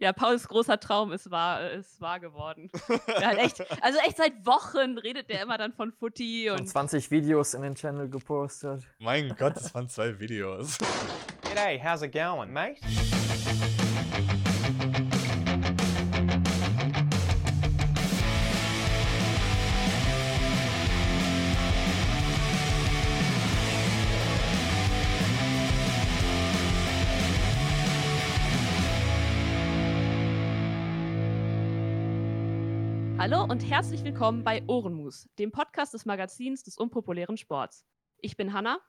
Ja, Pauls großer Traum ist wahr, ist wahr geworden. halt echt, also echt seit Wochen redet der immer dann von Footy und. Und 20 Videos in den Channel gepostet. Mein Gott, das waren zwei Videos. G'day, how's it going, mate? Hallo und herzlich willkommen bei Ohrenmus, dem Podcast des Magazins des unpopulären Sports. Ich bin Hanna.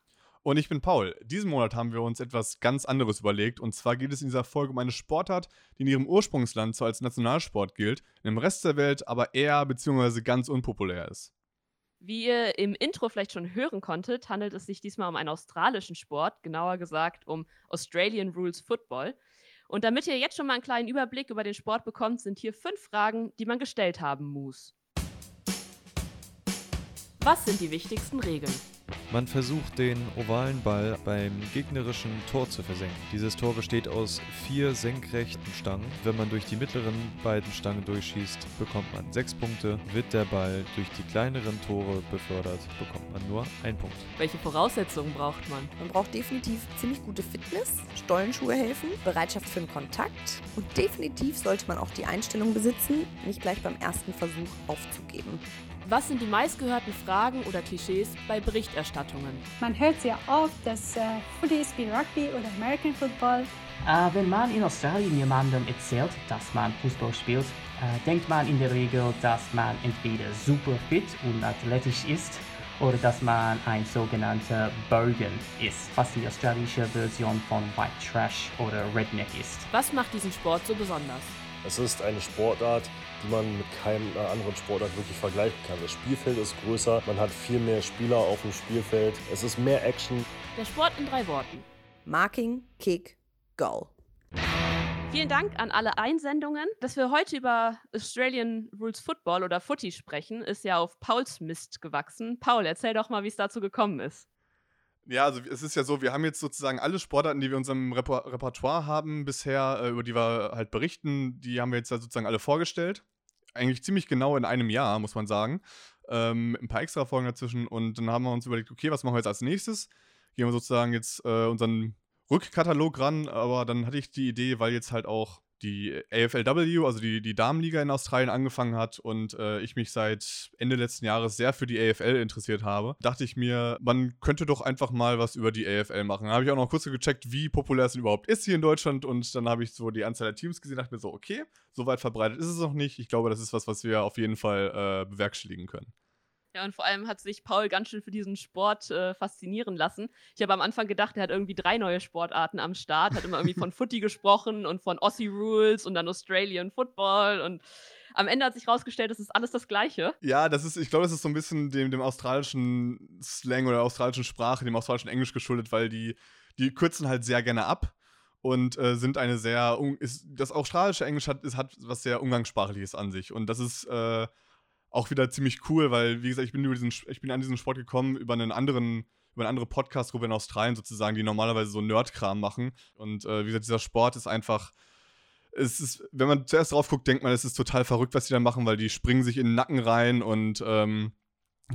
Und ich bin Paul. Diesen Monat haben wir uns etwas ganz anderes überlegt. Und zwar geht es in dieser Folge um eine Sportart, die in ihrem Ursprungsland zwar als Nationalsport gilt, im Rest der Welt aber eher bzw. ganz unpopulär ist. Wie ihr im Intro vielleicht schon hören konntet, handelt es sich diesmal um einen australischen Sport, genauer gesagt um Australian Rules Football. Und damit ihr jetzt schon mal einen kleinen Überblick über den Sport bekommt, sind hier fünf Fragen, die man gestellt haben muss. Was sind die wichtigsten Regeln? Man versucht den ovalen Ball beim gegnerischen Tor zu versenken. Dieses Tor besteht aus vier senkrechten Stangen. Wenn man durch die mittleren beiden Stangen durchschießt, bekommt man sechs Punkte. Wird der Ball durch die kleineren Tore befördert, bekommt man nur einen Punkt. Welche Voraussetzungen braucht man? Man braucht definitiv ziemlich gute Fitness, Stollenschuhe helfen, Bereitschaft für den Kontakt und definitiv sollte man auch die Einstellung besitzen, nicht gleich beim ersten Versuch aufzugeben. Was sind die meistgehörten Fragen oder Klischees bei Berichterstattungen? Man hört sehr oft, dass äh, Footy ist wie Rugby oder American Football. Äh, wenn man in Australien jemandem erzählt, dass man Fußball spielt, äh, denkt man in der Regel, dass man entweder super fit und athletisch ist oder dass man ein sogenannter Bogan ist, was die australische Version von White Trash oder Redneck ist. Was macht diesen Sport so besonders? Es ist eine Sportart, die man mit keinem anderen Sportart wirklich vergleichen kann. Das Spielfeld ist größer, man hat viel mehr Spieler auf dem Spielfeld, es ist mehr Action. Der Sport in drei Worten. Marking, Kick, Goal. Vielen Dank an alle Einsendungen. Dass wir heute über Australian Rules Football oder Footy sprechen, ist ja auf Pauls Mist gewachsen. Paul, erzähl doch mal, wie es dazu gekommen ist. Ja, also es ist ja so, wir haben jetzt sozusagen alle Sportarten, die wir in unserem Reper Repertoire haben bisher, äh, über die wir halt berichten, die haben wir jetzt sozusagen alle vorgestellt. Eigentlich ziemlich genau in einem Jahr, muss man sagen. Ähm, ein paar extra Folgen dazwischen und dann haben wir uns überlegt, okay, was machen wir jetzt als nächstes? Gehen wir sozusagen jetzt äh, unseren Rückkatalog ran, aber dann hatte ich die Idee, weil jetzt halt auch die AFLW, also die, die Damenliga in Australien angefangen hat und äh, ich mich seit Ende letzten Jahres sehr für die AFL interessiert habe, dachte ich mir, man könnte doch einfach mal was über die AFL machen. Dann habe ich auch noch kurz gecheckt, wie populär es überhaupt ist hier in Deutschland und dann habe ich so die Anzahl der Teams gesehen dachte mir so, okay, so weit verbreitet ist es noch nicht. Ich glaube, das ist was, was wir auf jeden Fall äh, bewerkstelligen können. Ja, und vor allem hat sich Paul ganz schön für diesen Sport äh, faszinieren lassen. Ich habe am Anfang gedacht, er hat irgendwie drei neue Sportarten am Start, hat immer irgendwie von Footy gesprochen und von Aussie Rules und dann Australian Football und am Ende hat sich herausgestellt, es ist alles das Gleiche. Ja, das ist, ich glaube, das ist so ein bisschen dem, dem australischen Slang oder der australischen Sprache, dem australischen Englisch geschuldet, weil die, die kürzen halt sehr gerne ab und äh, sind eine sehr, ist, das australische Englisch hat, ist, hat was sehr Umgangssprachliches an sich und das ist, äh, auch wieder ziemlich cool, weil, wie gesagt, ich bin, über diesen, ich bin an diesen Sport gekommen über einen anderen, über eine andere Podcast-Gruppe in Australien sozusagen, die normalerweise so Nerdkram machen. Und äh, wie gesagt, dieser Sport ist einfach. Es ist, wenn man zuerst drauf guckt, denkt man, es ist total verrückt, was die da machen, weil die springen sich in den Nacken rein und ähm,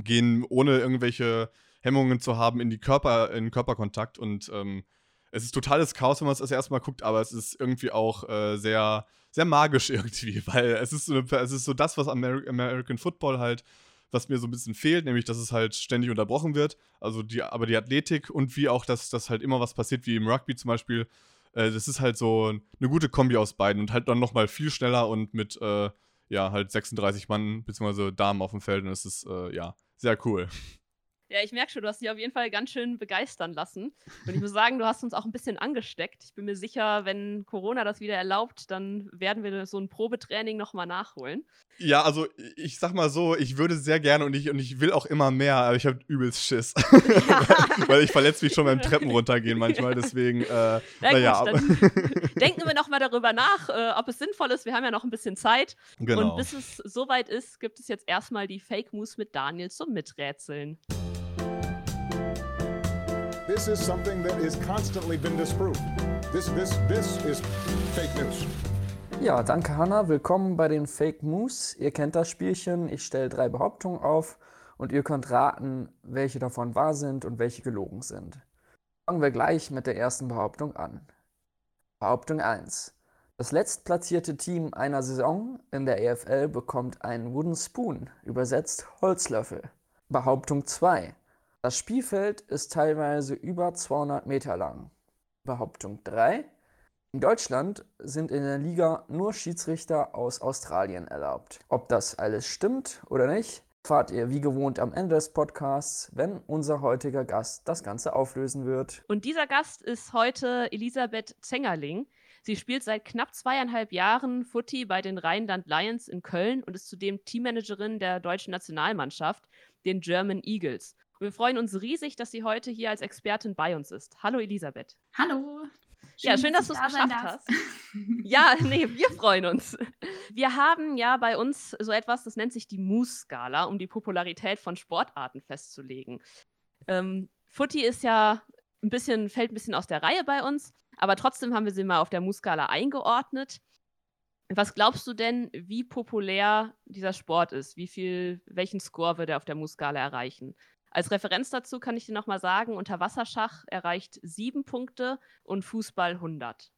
gehen ohne irgendwelche Hemmungen zu haben in die Körper, in Körperkontakt und ähm, es ist totales Chaos, wenn man es das erste Mal guckt, aber es ist irgendwie auch äh, sehr, sehr magisch irgendwie, weil es ist so, es ist so das, was Ameri American Football halt, was mir so ein bisschen fehlt, nämlich dass es halt ständig unterbrochen wird. Also die, aber die Athletik und wie auch, dass, dass halt immer was passiert, wie im Rugby zum Beispiel. Äh, das ist halt so eine gute Kombi aus beiden und halt dann nochmal viel schneller und mit äh, ja, halt 36 Mann bzw. Damen auf dem Feld und es ist äh, ja sehr cool. Ja, ich merke schon, du hast dich auf jeden Fall ganz schön begeistern lassen. Und ich muss sagen, du hast uns auch ein bisschen angesteckt. Ich bin mir sicher, wenn Corona das wieder erlaubt, dann werden wir so ein Probetraining nochmal nachholen. Ja, also ich sag mal so, ich würde sehr gerne und ich, und ich will auch immer mehr, aber ich habe übelst Schiss. Ja. Weil ich verletze mich schon beim Treppen runtergehen manchmal, deswegen, äh, Na naja. Dann denken wir nochmal darüber nach, äh, ob es sinnvoll ist. Wir haben ja noch ein bisschen Zeit. Genau. Und bis es soweit ist, gibt es jetzt erstmal die Fake Moves mit Daniel zum Miträtseln. This is something that has constantly been disproved. This, this, this is fake news. Ja, danke Hanna. Willkommen bei den Fake Moves. Ihr kennt das Spielchen. Ich stelle drei Behauptungen auf und ihr könnt raten, welche davon wahr sind und welche gelogen sind. Fangen wir gleich mit der ersten Behauptung an. Behauptung 1. Das letztplatzierte Team einer Saison in der EFL bekommt einen Wooden Spoon, übersetzt Holzlöffel. Behauptung 2. Das Spielfeld ist teilweise über 200 Meter lang. Behauptung 3. In Deutschland sind in der Liga nur Schiedsrichter aus Australien erlaubt. Ob das alles stimmt oder nicht, erfahrt ihr wie gewohnt am Ende des Podcasts, wenn unser heutiger Gast das Ganze auflösen wird. Und dieser Gast ist heute Elisabeth Zengerling. Sie spielt seit knapp zweieinhalb Jahren Footy bei den Rheinland Lions in Köln und ist zudem Teammanagerin der deutschen Nationalmannschaft, den German Eagles. Wir freuen uns riesig, dass sie heute hier als Expertin bei uns ist. Hallo Elisabeth. Hallo. Schön, ja, schön, dass, dass du es da geschafft hast. ja, nee, wir freuen uns. Wir haben ja bei uns so etwas, das nennt sich die Moose-Skala, um die Popularität von Sportarten festzulegen. Ähm, Footy ist ja ein bisschen, fällt ein bisschen aus der Reihe bei uns, aber trotzdem haben wir sie mal auf der Moose-Skala eingeordnet. Was glaubst du denn, wie populär dieser Sport ist? Wie viel, welchen Score wird er auf der Moose-Skala erreichen? Als Referenz dazu kann ich dir nochmal sagen, Unterwasserschach erreicht sieben Punkte und Fußball 100.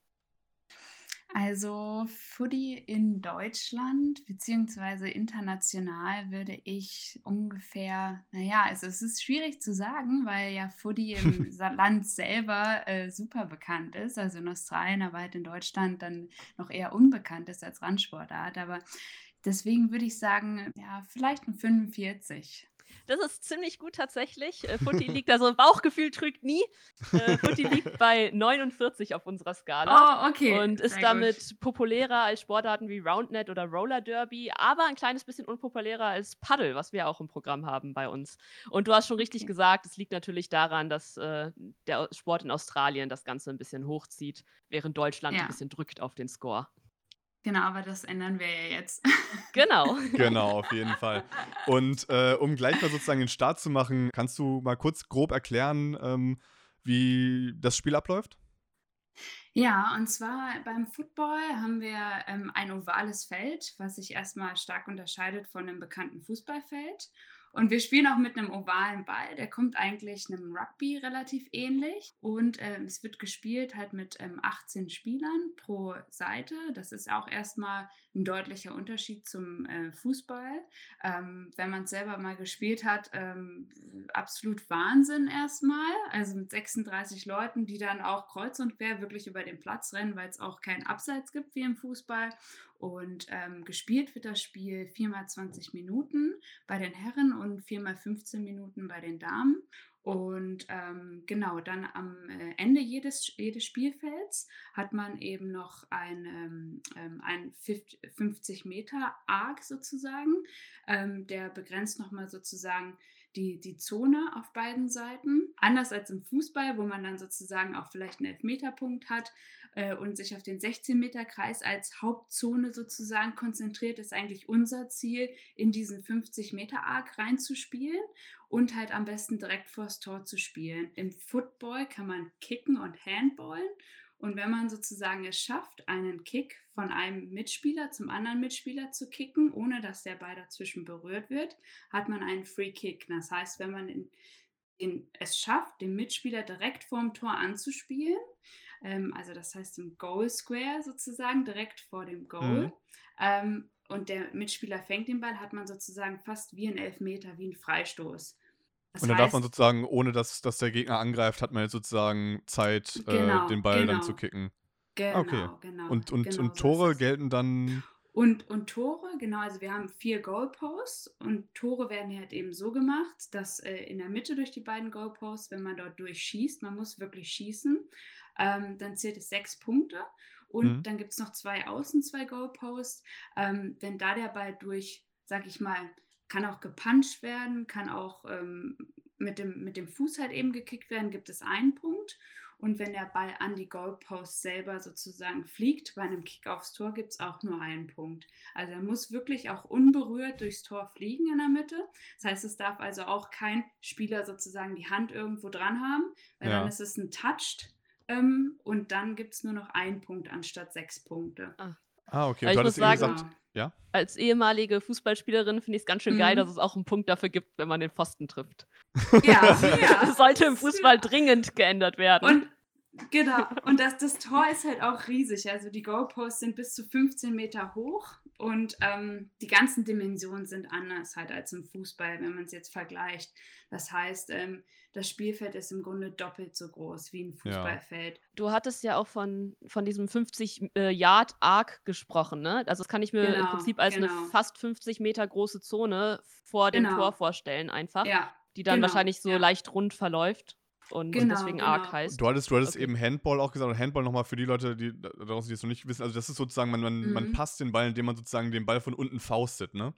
Also Footy in Deutschland beziehungsweise international würde ich ungefähr, naja, also es ist schwierig zu sagen, weil ja Footy im Land selber äh, super bekannt ist, also in Australien, aber halt in Deutschland dann noch eher unbekannt ist als Randsportart. Aber deswegen würde ich sagen, ja, vielleicht ein 45. Das ist ziemlich gut tatsächlich. Äh, Futti liegt, also Bauchgefühl trügt nie. Äh, Futti liegt bei 49 auf unserer Skala. Oh, okay. Und ist Sehr damit gut. populärer als Sportarten wie Roundnet oder Roller Derby, aber ein kleines bisschen unpopulärer als Paddle, was wir auch im Programm haben bei uns. Und du hast schon richtig gesagt, es liegt natürlich daran, dass äh, der Sport in Australien das Ganze ein bisschen hochzieht, während Deutschland ja. ein bisschen drückt auf den Score. Genau, aber das ändern wir ja jetzt. Genau. genau, auf jeden Fall. Und äh, um gleich mal sozusagen den Start zu machen, kannst du mal kurz grob erklären, ähm, wie das Spiel abläuft? Ja, und zwar beim Football haben wir ähm, ein ovales Feld, was sich erstmal stark unterscheidet von einem bekannten Fußballfeld. Und wir spielen auch mit einem ovalen Ball, der kommt eigentlich einem Rugby relativ ähnlich. Und äh, es wird gespielt halt mit ähm, 18 Spielern pro Seite. Das ist auch erstmal ein deutlicher Unterschied zum äh, Fußball. Ähm, wenn man es selber mal gespielt hat, ähm, absolut Wahnsinn erstmal. Also mit 36 Leuten, die dann auch kreuz und quer wirklich über den Platz rennen, weil es auch keinen Abseits gibt wie im Fußball. Und ähm, gespielt wird das Spiel 4 x 20 Minuten bei den Herren und 4 x 15 Minuten bei den Damen. Und ähm, genau, dann am äh, Ende jedes, jedes Spielfelds hat man eben noch ein, ähm, ähm ein 50 Meter Arc sozusagen. Ähm, der begrenzt nochmal sozusagen die, die Zone auf beiden Seiten. Anders als im Fußball, wo man dann sozusagen auch vielleicht einen Elfmeterpunkt hat, äh, und sich auf den 16-Meter-Kreis als Hauptzone sozusagen konzentriert, ist eigentlich unser Ziel, in diesen 50-Meter-Arc reinzuspielen und halt am besten direkt vors Tor zu spielen. Im Football kann man kicken und handballen. Und wenn man sozusagen es schafft, einen Kick von einem Mitspieler zum anderen Mitspieler zu kicken, ohne dass der Ball dazwischen berührt wird, hat man einen Free Kick. Das heißt, wenn man in, in, es schafft, den Mitspieler direkt vorm Tor anzuspielen, ähm, also das heißt im Goal Square sozusagen, direkt vor dem Goal. Mhm. Ähm, und der Mitspieler fängt den Ball, hat man sozusagen fast wie ein Elfmeter, wie ein Freistoß. Das und dann heißt, darf man sozusagen, ohne dass, dass der Gegner angreift, hat man jetzt sozusagen Zeit, genau, äh, den Ball genau. dann zu kicken. Genau, okay. genau. Und, und, genau und Tore so gelten dann. Und, und Tore, genau, also wir haben vier Goalposts und Tore werden halt eben so gemacht, dass äh, in der Mitte durch die beiden Goalposts, wenn man dort durchschießt, man muss wirklich schießen, ähm, dann zählt es sechs Punkte. Und mhm. dann gibt es noch zwei Außen, zwei Goalposts. Ähm, wenn da der Ball durch, sag ich mal, kann auch gepuncht werden, kann auch ähm, mit, dem, mit dem Fuß halt eben gekickt werden, gibt es einen Punkt. Und wenn der Ball an die Goalpost selber sozusagen fliegt, bei einem Kick aufs Tor gibt es auch nur einen Punkt. Also er muss wirklich auch unberührt durchs Tor fliegen in der Mitte. Das heißt, es darf also auch kein Spieler sozusagen die Hand irgendwo dran haben, weil ja. dann ist es ein Touched ähm, und dann gibt es nur noch einen Punkt anstatt sechs Punkte. Ah. Ah, okay. Und ich du muss sagen, gesagt, ja? als ehemalige Fußballspielerin finde ich es ganz schön geil, Mhm. dass es auch einen Punkt dafür gibt, wenn man den Pfosten trifft. Ja, ja. Das sollte im Fußball dringend geändert werden. Und genau, und das, das Tor ist halt auch riesig. Also die Goalposts sind bis zu 15 Meter hoch und ähm, die ganzen Dimensionen sind anders halt als im Fußball, wenn man es jetzt vergleicht. Das heißt, ähm, das Spielfeld ist im Grunde doppelt so groß wie ein Ja. Fußballfeld. Du hattest ja auch von, von diesem 50-Yard-Arc gesprochen, ne? Also das kann ich mir im Genau, Prinzip als genau. eine fast 50 Meter große Zone vor dem Genau. Tor vorstellen einfach, Ja, die dann genau, wahrscheinlich so ja. leicht rund verläuft und Genau, deswegen genau. Arc heißt. Du hattest, du hattest Okay. eben Handball auch gesagt. Und Handball nochmal für die Leute, die da draußen, die es noch nicht wissen. Also, das ist sozusagen, man, man, man Mhm. passt den Ball, indem man sozusagen den Ball von unten faustet, ne?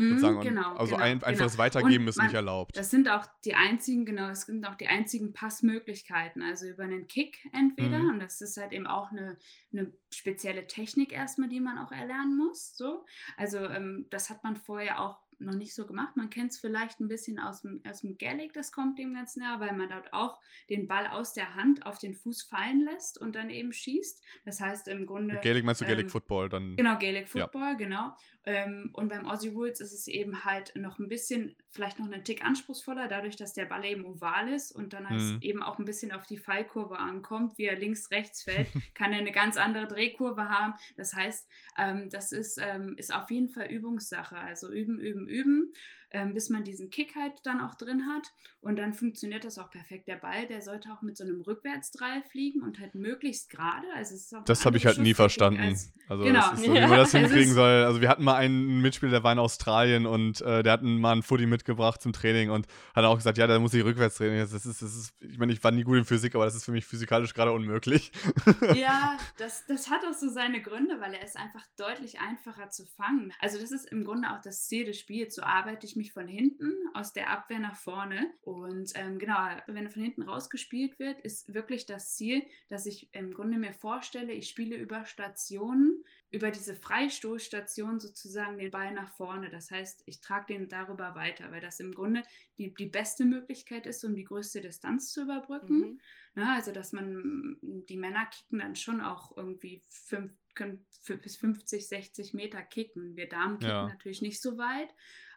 Mhm, Sozusagen. Genau. also genau, ein, einfaches genau. Weitergeben Und ist man- nicht erlaubt. Das sind auch die einzigen, genau, es sind auch die einzigen Passmöglichkeiten. Also über einen Kick entweder, Mhm. und das ist halt eben auch eine, eine spezielle Technik erstmal, die man auch erlernen muss. So. Also ähm, das hat man vorher auch noch nicht so gemacht. Man kennt es vielleicht ein bisschen aus dem, aus dem Gaelic, das kommt dem ganz nah, weil man dort auch den Ball aus der Hand auf den Fuß fallen lässt und dann eben schießt. Das heißt im Grunde. Gaelic meinst du Gaelic ähm, Football dann? Genau, Gaelic Ja. Football, genau. Ähm, und beim Aussie Rules ist es eben halt noch ein bisschen, vielleicht noch einen Tick anspruchsvoller, dadurch, dass der Ball eben oval ist und dann Mhm. eben auch ein bisschen auf die Fallkurve ankommt, wie er links, rechts fällt, kann er eine ganz andere Drehkurve haben. Das heißt, ähm, das ist, ähm, ist auf jeden Fall Übungssache. Also üben, üben, üben, ähm, bis man diesen Kick halt dann auch drin hat. Und dann funktioniert das auch perfekt. Der Ball, der sollte auch mit so einem Rückwärtsdrall fliegen und halt möglichst gerade. Also es ist auch eine Das habe ich halt nie Schusstechnik verstanden. als- Also genau. so, wie man das Es hinkriegen soll. Also wir hatten mal einen Mitspieler, der war in Australien und äh, der hat mal einen Footy mitgebracht zum Training und hat auch gesagt, ja, da muss ich rückwärts drehen. Das ist, das ist, ich meine, ich war nie gut in Physik, aber das ist für mich physikalisch gerade unmöglich. Ja, das, das hat auch so seine Gründe, weil er ist einfach deutlich einfacher zu fangen. Also das ist im Grunde auch das Ziel des Spiels. So arbeite ich mich von hinten aus der Abwehr nach vorne. Und ähm, genau, wenn von hinten rausgespielt wird, ist wirklich das Ziel, dass ich im Grunde mir vorstelle, ich spiele über Stationen, über diese Freistoßstation sozusagen den Ball nach vorne. Das heißt, ich trage den darüber weiter, weil das im Grunde die, die beste Möglichkeit ist, um die größte Distanz zu überbrücken. Mhm. Ne, also, dass man, die Männer kicken dann schon auch irgendwie fünf, können bis 50, 60 Meter kicken. Wir Damen kicken Ja. natürlich nicht so weit,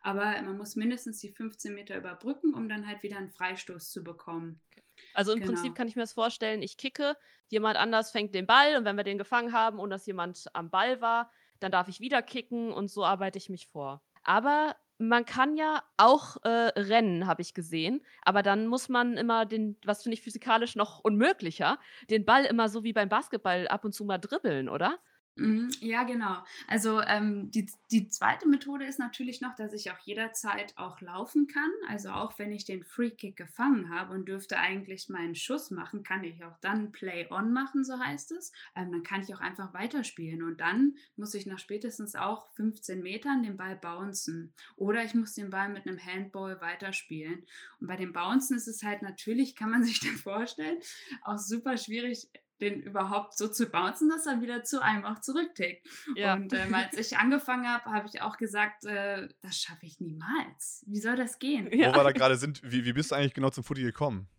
aber man muss mindestens die 15 Meter überbrücken, um dann halt wieder einen Freistoß zu bekommen. Also im Genau. Prinzip kann ich mir das vorstellen, ich kicke, jemand anders fängt den Ball und wenn wir den gefangen haben und dass jemand am Ball war, dann darf ich wieder kicken und so arbeite ich mich vor. Aber man kann ja auch äh, rennen, habe ich gesehen, aber dann muss man immer den, was finde ich physikalisch noch unmöglicher, den Ball immer so wie beim Basketball ab und zu mal dribbeln, oder? Mhm, Ja, genau. Also ähm, die, die zweite Methode ist natürlich noch, dass ich auch jederzeit auch laufen kann. Also auch wenn ich den Free Kick gefangen habe und dürfte eigentlich meinen Schuss machen, kann ich auch dann Play on machen, so heißt es. Ähm, dann kann ich auch einfach weiterspielen und dann muss ich nach spätestens auch 15 Metern den Ball bouncen. Oder ich muss den Ball mit einem Handball weiterspielen. Und bei dem Bouncen ist es halt natürlich, kann man sich dann vorstellen, auch super schwierig, den überhaupt so zu bouncen, dass er wieder zu einem auch zurücktickt. Ja. Und ähm, als ich angefangen habe, habe ich auch gesagt, äh, das schaffe ich niemals. Wie soll das gehen? Wo wir da gerade sind, wie, wie bist du eigentlich genau zum Footy gekommen?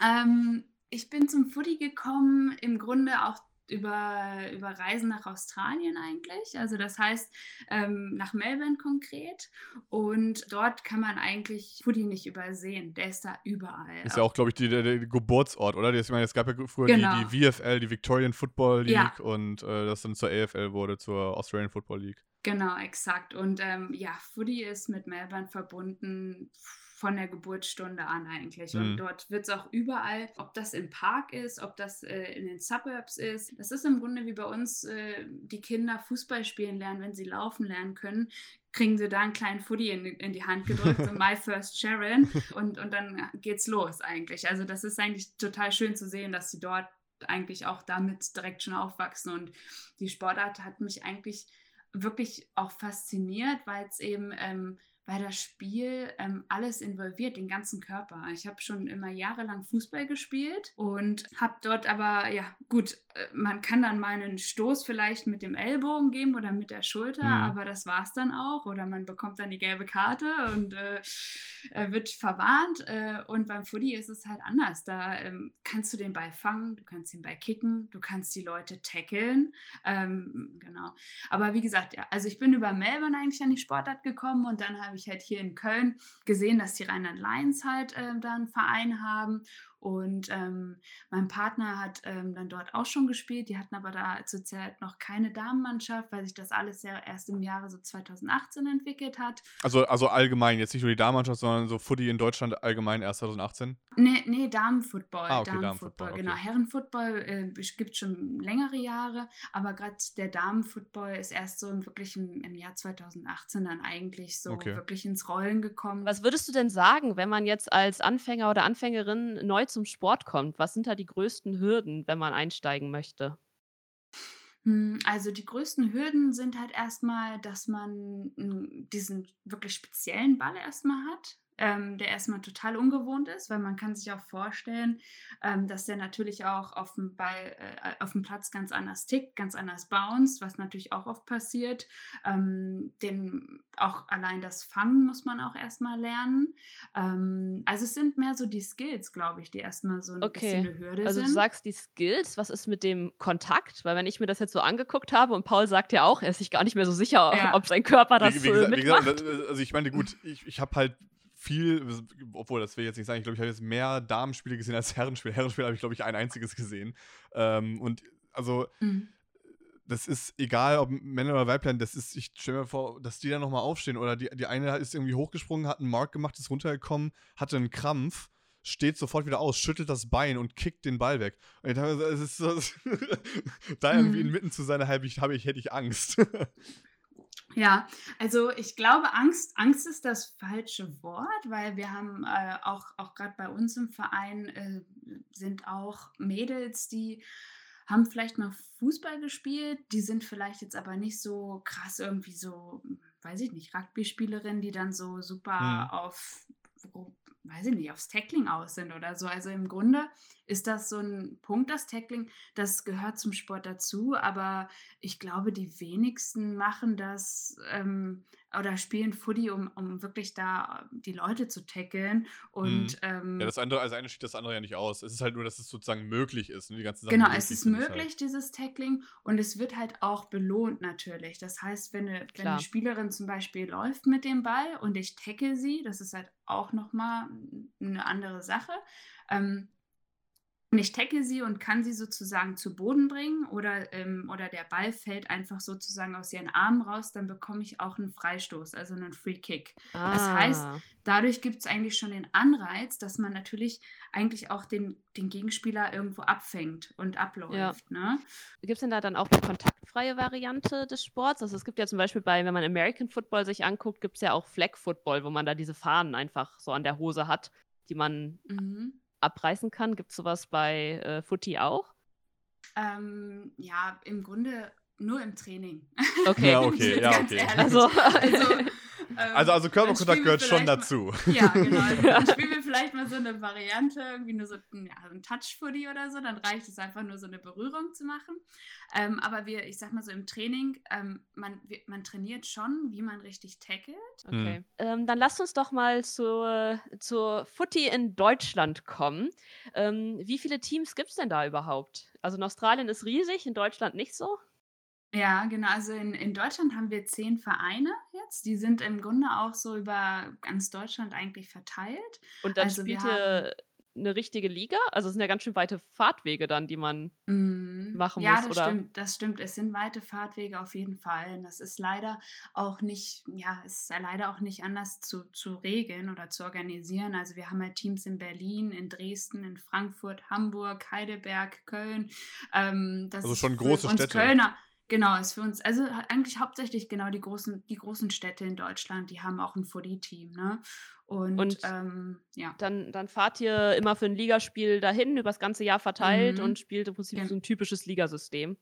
Ähm, ich bin zum Footy gekommen, im Grunde auch über, über Reisen nach Australien eigentlich. Also das heißt ähm, nach Melbourne konkret. Und dort kann man eigentlich Footy nicht übersehen. Der ist da überall. Ist ja auch, glaube ich, die, der, der Geburtsort, oder? Das, ich meine, es gab ja früher Genau. die, die VFL, die Victorian Football League Ja. und äh, das dann zur AFL wurde, zur Australian Football League. Genau, exakt. Und ähm, ja, Footy ist mit Melbourne verbunden von der Geburtsstunde an eigentlich. Und Mhm. dort wird es auch überall, ob das im Park ist, ob das äh, in den Suburbs ist. Das ist im Grunde wie bei uns äh, die Kinder Fußball spielen lernen, wenn sie laufen lernen können. Kriegen sie da einen kleinen Footy in, in die Hand gedrückt, so My First Sharon, und, und dann geht's los eigentlich. Also, das ist eigentlich total schön zu sehen, dass sie dort eigentlich auch damit direkt schon aufwachsen. Und die Sportart hat mich eigentlich wirklich auch fasziniert, weil es eben ähm, weil das Spiel ähm, alles involviert, den ganzen Körper. Ich habe schon immer jahrelang Fußball gespielt und habe dort aber, ja gut, man kann dann mal einen Stoß vielleicht mit dem Ellbogen geben oder mit der Schulter, Mhm. aber das war es dann auch. Oder man bekommt dann die gelbe Karte und äh, wird verwarnt. Äh, und beim Footy ist es halt anders. Da ähm, kannst du den Ball fangen, du kannst den Ball kicken, du kannst die Leute tackeln. Ähm, genau. Aber wie gesagt, ja, also ich bin über Melbourne eigentlich an die Sportart gekommen und dann habe ich halt hier in Köln gesehen, dass die Rheinland Lions halt äh, da einen Verein haben. Und ähm, mein Partner hat ähm, dann dort auch schon gespielt. Die hatten aber da zur Zeit noch keine Damenmannschaft, weil sich das alles ja erst im Jahre so 2018 entwickelt hat. Also, also allgemein, jetzt nicht nur die Damenmannschaft, sondern so Footy in Deutschland allgemein erst 2018. Nee, nee, Damenfootball. Ah, okay, Damenfootball, Damenfootball, genau. okay. Herrenfootball äh, gibt schon längere Jahre, aber gerade der Damenfootball ist erst so im, wirklich im, im Jahr 2018 dann eigentlich so Okay. wirklich ins Rollen gekommen. Was würdest du denn sagen, wenn man jetzt als Anfänger oder Anfängerin neu zum Sport kommt? Was sind da die größten Hürden, wenn man einsteigen möchte? Hm, Also die größten Hürden sind halt erstmal, dass man mm, diesen wirklich speziellen Ball erstmal hat, ähm, der erstmal total ungewohnt ist, weil man kann sich auch vorstellen, ähm, dass der natürlich auch auf dem Ball, äh, auf dem Platz ganz anders tickt, ganz anders bounced, was natürlich auch oft passiert. Ähm, den, auch allein das Fangen muss man auch erstmal lernen. Ähm, also es sind mehr so die Skills, glaube ich, die erstmal so ein bisschen Okay. eine Hürde Also du sind. sagst die Skills, was ist mit dem Kontakt? Weil wenn ich mir das jetzt so angeguckt habe und Paul sagt ja auch, er ist sich gar nicht mehr so sicher, Ja. ob sein Körper das wie, wie, äh, gesagt, wie mitmacht. gesagt, das- also ich meine, gut, ich, ich habe halt viel, obwohl das will ich jetzt nicht sagen, ich glaube, ich habe jetzt mehr Damenspiele gesehen als Herrenspiele. Herrenspiele habe ich, glaube ich, ein einziges gesehen. Ähm, und also, Mhm. das ist egal, ob Männer oder Weiblein, das ist, ich stelle mir vor, dass die dann nochmal aufstehen oder die, die eine ist irgendwie hochgesprungen, hat einen Mark gemacht, ist runtergekommen, hatte einen Krampf, steht sofort wieder aus, schüttelt das Bein und kickt den Ball weg. Und ich dachte, es ist so, da irgendwie Mhm. inmitten zu sein, habe ich, habe ich, hätte ich Angst. Ja, also ich glaube, Angst, Angst ist das falsche Wort, weil wir haben äh, auch, auch gerade bei uns im Verein äh, sind auch Mädels, die haben vielleicht mal Fußball gespielt, die sind vielleicht jetzt aber nicht so krass irgendwie so, weiß ich nicht, Rugby-Spielerinnen, die dann so super Mhm. auf, weiß ich nicht, aufs Tackling aus sind oder so. Also im Grunde ist das so ein Punkt, das Tackling, das gehört zum Sport dazu, aber ich glaube, die wenigsten machen das ähm, oder spielen Footy, um, um wirklich da die Leute zu tackeln. Und Mhm. ähm, Ja, das andere, also eine steht das andere ja nicht aus. Es ist halt nur, dass es sozusagen möglich ist. Ne? Die ganzen Sachen, Genau, es ist ist möglich, Halt. dieses Tackling, und es wird halt auch belohnt natürlich. Das heißt, wenn eine, wenn eine Spielerin zum Beispiel läuft mit dem Ball und ich tackle sie, das ist halt auch nochmal eine andere Sache. Ähm, und ich tackle sie und kann sie sozusagen zu Boden bringen oder, ähm, oder der Ball fällt einfach sozusagen aus ihren Armen raus, dann bekomme ich auch einen Freistoß, also einen Free Kick. Das heißt, Ah. dadurch gibt es eigentlich schon den Anreiz, dass man natürlich eigentlich auch den, den Gegenspieler irgendwo abfängt und abläuft. Ne? Gibt es denn da dann auch eine kontaktfreie Variante des Sports? Also es gibt ja zum Beispiel bei, wenn man American Football sich anguckt, gibt es ja auch Flag Football, wo man da diese Fahnen einfach so an der Hose hat, die man Mhm. Abreißen kann. Gibt es sowas bei äh, Footy auch? Ähm, ja, im Grunde nur im Training. Okay. Ja, okay, ja, okay. Also, Also, Also, also dann Körperkontakt gehört schon mal- dazu. Ja, genau. Also, Dann spielen wir vielleicht mal so eine Variante, irgendwie nur so ein, ja, ein Touch-Footy oder so. Dann reicht es einfach nur so eine Berührung zu machen. Ähm, aber wir, ich sag mal so im Training, ähm, man, wir, man trainiert schon, wie man richtig tackelt. Okay. Ähm, dann lasst uns doch mal zur, zur Footy in Deutschland kommen. Ähm, wie viele Teams gibt es denn da überhaupt? Also in Australien ist riesig, in Deutschland nicht so. Ja, genau. Also in, in Deutschland haben wir zehn Vereine jetzt. Die sind im Grunde auch so über ganz Deutschland eigentlich verteilt. Und dann Also spielt ihr eine richtige Liga? Also es sind ja ganz schön weite Fahrtwege dann, die man Mhm. machen ja, muss, das oder? stimmt, das stimmt. Es sind weite Fahrtwege auf jeden Fall. Und Das ist leider auch nicht, ja, es ist ja leider auch nicht anders zu, zu regeln oder zu organisieren. Also wir haben ja Teams in Berlin, in Dresden, in Frankfurt, Hamburg, Heidelberg, Köln. Ähm, das Also ist schon für große uns Städte. Kölner. Genau, ist für uns, also eigentlich hauptsächlich genau die großen, die großen Städte in Deutschland, die haben auch ein Footy-Team, ne? Und, Und ähm, ja. Dann, dann fahrt ihr immer für ein Ligaspiel dahin, übers ganze Jahr verteilt Mhm. und spielt im Prinzip Gen- so ein typisches Ligasystem.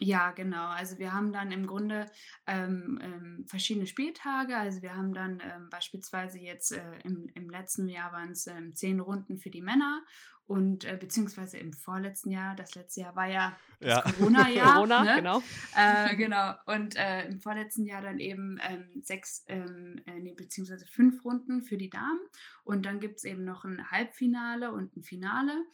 Ja, genau. Also wir haben dann im Grunde ähm, ähm, verschiedene Spieltage. Also wir haben dann ähm, beispielsweise jetzt äh, im, im letzten Jahr waren es ähm, zehn Runden für die Männer und äh, beziehungsweise im vorletzten Jahr, das letzte Jahr war ja das Ja. Corona-Jahr. Corona, ne? genau. Äh, genau. Und äh, im vorletzten Jahr dann eben ähm, sechs, ähm, äh, nee, beziehungsweise fünf Runden für die Damen. Und dann gibt es eben noch ein Halbfinale und ein Finale.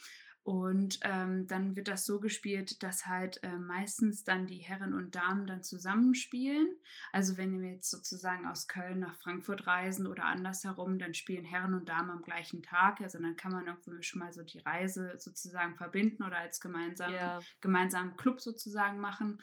Und ähm, dann wird das so gespielt, dass halt äh, meistens dann die Herren und Damen dann zusammenspielen. Also wenn wir jetzt sozusagen aus Köln nach Frankfurt reisen oder andersherum, dann spielen Herren und Damen am gleichen Tag. Also dann kann man irgendwie schon mal so die Reise sozusagen verbinden oder als gemeinsam, Ja. gemeinsamen Club sozusagen machen.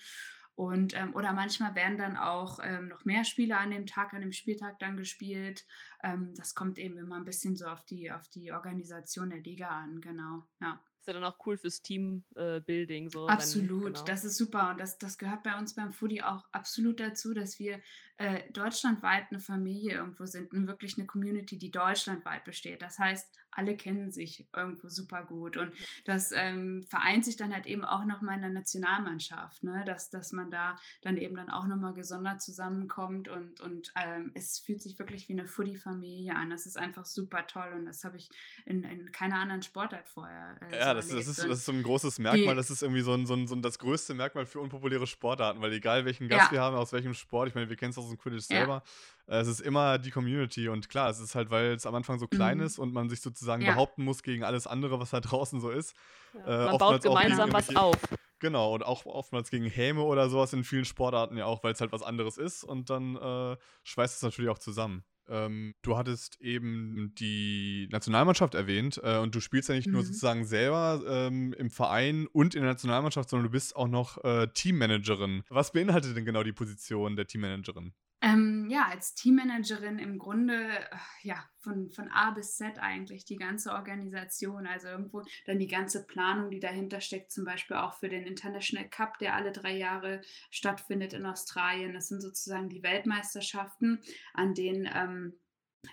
Und, ähm, oder manchmal werden dann auch ähm, noch mehr Spiele an dem Tag, an dem Spieltag dann gespielt. Ähm, das kommt eben immer ein bisschen so auf die, auf die Organisation der Liga an, genau. Ja. Ist ja dann auch cool fürs Teambuilding. so, wenn- Absolut, genau. das ist super und das, das gehört bei uns beim Foodie auch absolut dazu, dass wir äh, deutschlandweit eine Familie irgendwo sind und wirklich eine Community, die deutschlandweit besteht. Das heißt, alle kennen sich irgendwo super gut und das ähm, vereint sich dann halt eben auch nochmal in der Nationalmannschaft, ne? dass, dass man da dann eben dann auch nochmal gesondert zusammenkommt und, und ähm, es fühlt sich wirklich wie eine Foodie-Familie an. Das ist einfach super toll und das habe ich in, in keiner anderen Sportart vorher äh, Ja, das, das, ist, das ist so ein großes Merkmal. Das ist irgendwie so, ein, so, ein, so ein, das größte Merkmal für unpopuläre Sportarten, weil egal welchen Gast Ja. wir haben, aus welchem Sport, ich meine, wir kennen es aus dem Quidditch Ja. selber, äh, es ist immer die Community und klar, es ist halt, weil es am Anfang so klein Mhm. ist und man sich sozusagen Ja. behaupten muss gegen alles andere, was da draußen so ist. Ja. äh, Man baut gemeinsam was auf. Genau, und auch oftmals gegen Häme oder sowas in vielen Sportarten ja auch, weil es halt was anderes ist und dann äh, schweißt es natürlich auch zusammen. Ähm, du hattest eben die Nationalmannschaft erwähnt äh, und du spielst ja nicht nur Mhm. sozusagen selber ähm, im Verein und in der Nationalmannschaft, sondern du bist auch noch äh, Teammanagerin. Was beinhaltet denn genau die Position der Teammanagerin? Ähm, ja, als Teammanagerin im Grunde, äh, ja, von, von A bis Z eigentlich die ganze Organisation, also irgendwo dann die ganze Planung, die dahinter steckt, zum Beispiel auch für den International Cup, der alle drei Jahre stattfindet in Australien. Das sind sozusagen die Weltmeisterschaften, an denen ähm,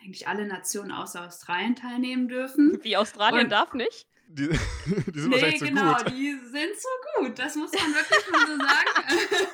eigentlich alle Nationen außer Australien teilnehmen dürfen. Wie Australien Und- darf nicht. Die, die sind nee, wahrscheinlich zu genau, gut. die sind so gut, das muss man wirklich mal so sagen.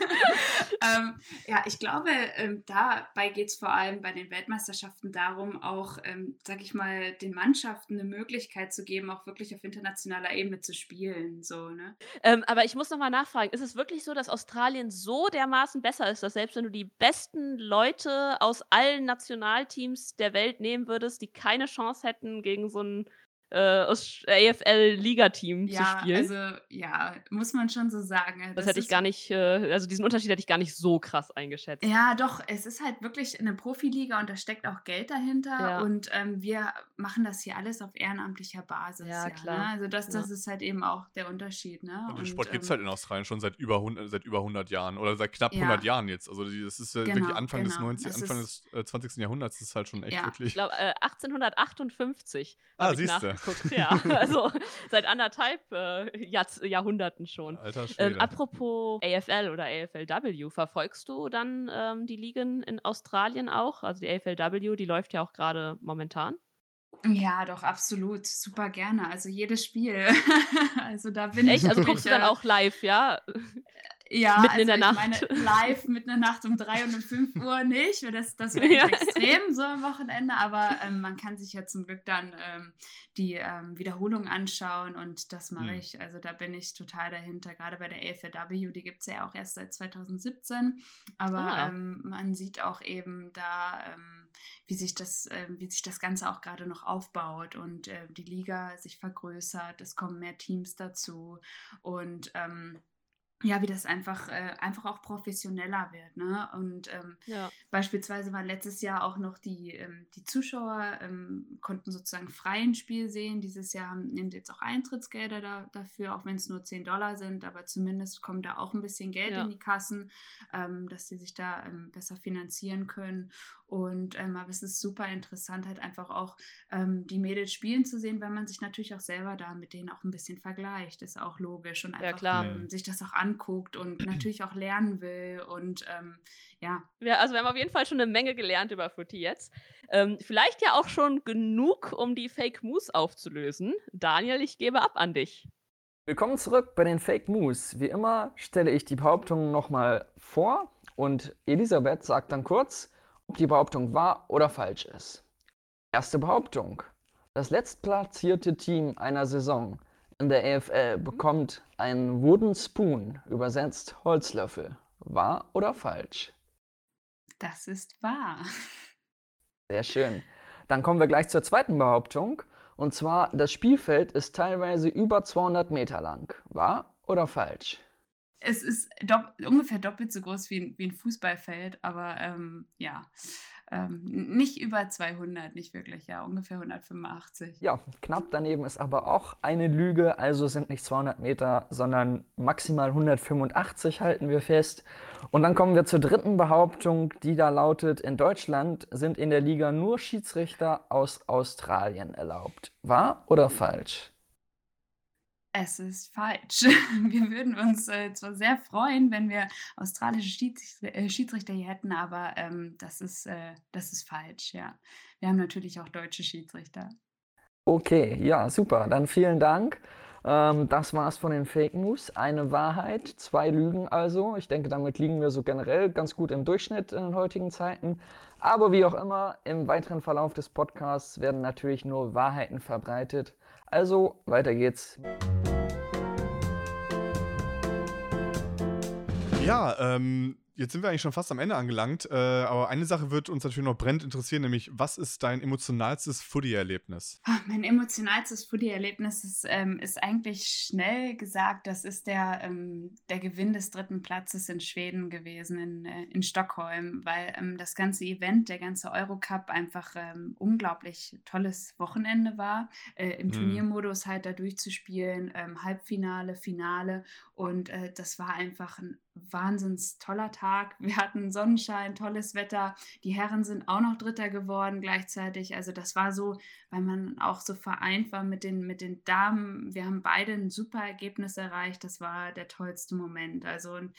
ähm, ja, ich glaube, ähm, dabei geht es vor allem bei den Weltmeisterschaften darum, auch, ähm, sag ich mal, den Mannschaften eine Möglichkeit zu geben, auch wirklich auf internationaler Ebene zu spielen. So, ne? Ähm, aber ich muss nochmal nachfragen, ist es wirklich so, dass Australien so dermaßen besser ist, dass selbst wenn du die besten Leute aus allen Nationalteams der Welt nehmen würdest, die keine Chance hätten, gegen so ein äh, AFL-Liga-Team zu Ja, spielen? also, ja, muss man schon so sagen. das, hätte ich gar nicht, äh, also diesen Unterschied hätte ich gar nicht so krass eingeschätzt. Ja, doch, es ist halt wirklich eine Profiliga und da steckt auch Geld dahinter. Ja. Und ähm, wir machen das hier alles auf ehrenamtlicher Basis. Ja, Ja, klar. Ne? Also das, Ja. das ist halt eben auch der Unterschied. Ne? Und den Sport gibt es ähm, halt in Australien schon seit über, 100, seit über 100 Jahren oder seit knapp Ja. 100 Jahren jetzt. Also das ist ja wirklich Genau, Anfang, des, genau. 90, Das Anfang ist- des äh, 20. Jahrhunderts. Das ist halt schon echt Ja. Ich wirklich. glaube, äh, 1858 Ah, habe ich siehste. nachgeguckt. Ja, also seit anderthalb äh, Jahr Jahrhunderten schon. Alter Ähm, apropos AFL oder AFLW, verfolgst du dann ähm, die Ligen in Australien auch? Also die AFLW, die läuft ja auch gerade momentan. Ja, doch, absolut. Super gerne. Also jedes Spiel. also da bin Echt? ich. Also guckst du dann auch live, ja? Ja, Mitten also in der ich Nacht. meine, live mitten in der Nacht um 3 und um 5 Uhr nicht, weil das, das wäre Ja. extrem so am Wochenende, aber ähm, man kann sich ja zum Glück dann ähm, die ähm, Wiederholung anschauen und das mache Hm. ich. Also da bin ich total dahinter, gerade bei der AFLW, die gibt es ja auch erst seit 2017, aber Ah. ähm, man sieht auch eben da, ähm, wie, sich das, ähm, wie sich das Ganze auch gerade noch aufbaut und äh, die Liga sich vergrößert, es kommen mehr Teams dazu und ähm, ja, wie das einfach, äh, einfach auch professioneller wird. Ne? Und ähm, Ja. beispielsweise waren letztes Jahr auch noch die, ähm, die Zuschauer, ähm, konnten sozusagen frei ein Spiel sehen. Dieses Jahr sie jetzt auch Eintrittsgelder da, dafür, auch wenn es nur 10 Dollar sind, aber zumindest kommt da auch ein bisschen Geld Ja. in die Kassen, ähm, dass sie sich da ähm, besser finanzieren können. Und ähm, aber es ist super interessant, halt einfach auch ähm, die Mädels spielen zu sehen, weil man sich natürlich auch selber da mit denen auch ein bisschen vergleicht. Ist auch logisch und Ja, einfach klar. ähm, sich das auch anguckt und natürlich auch lernen will. Und ähm, ja, ja. Also wir haben auf jeden Fall schon eine Menge gelernt über Footy jetzt. Ähm, vielleicht ja auch schon genug, um die Fake Moves aufzulösen. Daniel, ich gebe ab an dich. Willkommen zurück bei den Fake Moves. Wie immer stelle ich die Behauptung nochmal vor und Elisabeth sagt dann kurz, ob die Behauptung wahr oder falsch ist. Erste Behauptung. Das letztplatzierte Team einer Saison in der EFL bekommt einen Wooden Spoon, übersetzt Holzlöffel. Wahr oder falsch? Das ist wahr. Sehr schön. Dann kommen wir gleich zur zweiten Behauptung. Und zwar, das Spielfeld ist teilweise über 200 Meter lang. Wahr oder falsch? Es ist dopp ungefähr doppelt so groß wie ein, wie ein Fußballfeld, aber ähm, ja, ähm, nicht über 200, nicht wirklich, ja, ungefähr 185. Ja, knapp daneben ist aber auch eine Lüge, also sind nicht 200 Meter, sondern maximal 185 halten wir fest. Und dann kommen wir zur dritten Behauptung, die da lautet, in Deutschland sind in der Liga nur Schiedsrichter aus Australien erlaubt. Wahr oder falsch? Es ist falsch. Wir würden uns äh, zwar sehr freuen, wenn wir australische Schiedsrichter, äh, Schiedsrichter hier hätten, aber ähm, das, ist, äh, das ist falsch, ja. Wir haben natürlich auch deutsche Schiedsrichter. Okay, ja, super. Dann vielen Dank. Ähm, das war's von den Fake News. Eine Wahrheit, zwei Lügen also. Ich denke, damit liegen wir so generell ganz gut im Durchschnitt in den heutigen Zeiten. Aber wie auch immer, im weiteren Verlauf des Podcasts werden natürlich nur Wahrheiten verbreitet. Also, weiter geht's. Ja, ähm, jetzt sind wir eigentlich schon fast am Ende angelangt, äh, aber eine Sache wird uns natürlich noch brennend interessieren, nämlich was ist dein emotionalstes Footy-Erlebnis? Ah, Mein emotionalstes Footy-Erlebnis ist, ähm, ist eigentlich schnell gesagt, das ist der, ähm, der Gewinn des dritten Platzes in Schweden gewesen, in, äh, in Stockholm, weil ähm, das ganze Event, der ganze Eurocup einfach ähm, unglaublich tolles Wochenende war, äh, im Mhm. Turniermodus halt da durchzuspielen, ähm, Halbfinale, Finale und äh, das war einfach ein wahnsinns toller Tag. Wir hatten Sonnenschein, tolles Wetter. Die Herren sind auch noch Dritter geworden gleichzeitig. Also das war so, weil man auch so vereint war mit den, mit den Damen. Wir haben beide ein super Ergebnis erreicht. Das war der tollste Moment. Also und,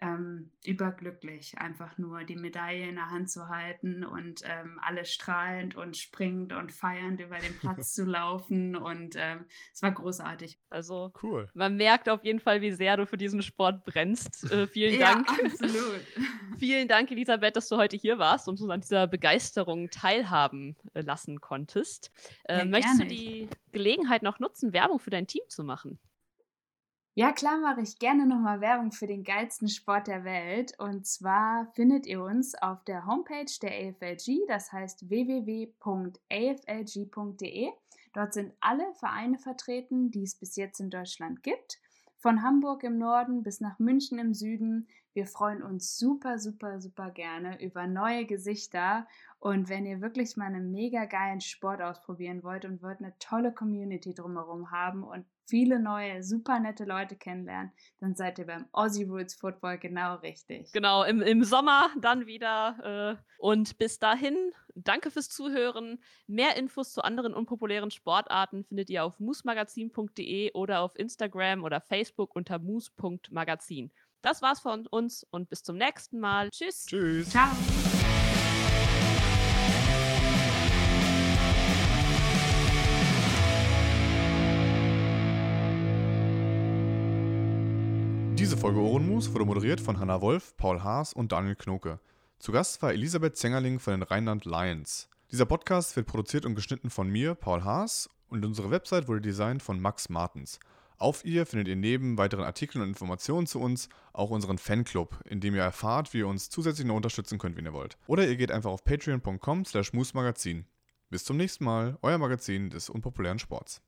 ähm, überglücklich, einfach nur die Medaille in der Hand zu halten und ähm, alle strahlend und springend und feiernd über den Platz zu laufen. Und ähm, es war großartig. Also cool. man merkt auf jeden Fall, wie sehr du für diesen Sport brennst. Äh, vielen Ja, Dank. absolut. vielen Dank, Elisabeth, dass du heute hier warst und uns an dieser Begeisterung teilhaben äh, lassen konntest. Äh, Ja, möchtest du die Gelegenheit noch nutzen, Werbung für dein Team zu machen? Ja, klar mache ich gerne nochmal Werbung für den geilsten Sport der Welt. Und zwar findet ihr uns auf der Homepage der AFLG, das heißt www.aflg.de. Dort sind alle Vereine vertreten, die es bis jetzt in Deutschland gibt. Von Hamburg im Norden bis nach München im Süden. Wir freuen uns super, super, super gerne über neue Gesichter. Und wenn ihr wirklich mal einen mega geilen Sport ausprobieren wollt und wollt eine tolle Community drumherum haben und viele neue, super nette Leute kennenlernen, dann seid ihr beim Aussie Rules Football genau richtig. Genau, im, im Sommer dann wieder. Äh, und bis dahin, danke fürs Zuhören. Mehr Infos zu anderen unpopulären Sportarten findet ihr auf moosmagazin.de oder auf Instagram oder Facebook unter moos.magazin. Das war's von uns und bis zum nächsten Mal. Tschüss. Tschüss. Ciao. Folge Ohrenmus wurde moderiert von Hanna Wolf, Paul Haas und Daniel Knoke. Zu Gast war Elisabeth Zengerling von den Rheinland Lions. Dieser Podcast wird produziert und geschnitten von mir, Paul Haas, und unsere Website wurde designt von Max Martens. Auf ihr findet ihr neben weiteren Artikeln und Informationen zu uns auch unseren Fanclub, in dem ihr erfahrt, wie ihr uns zusätzlich noch unterstützen könnt, wenn ihr wollt. Oder ihr geht einfach auf patreon.com slash. Bis zum nächsten Mal, euer Magazin des unpopulären Sports.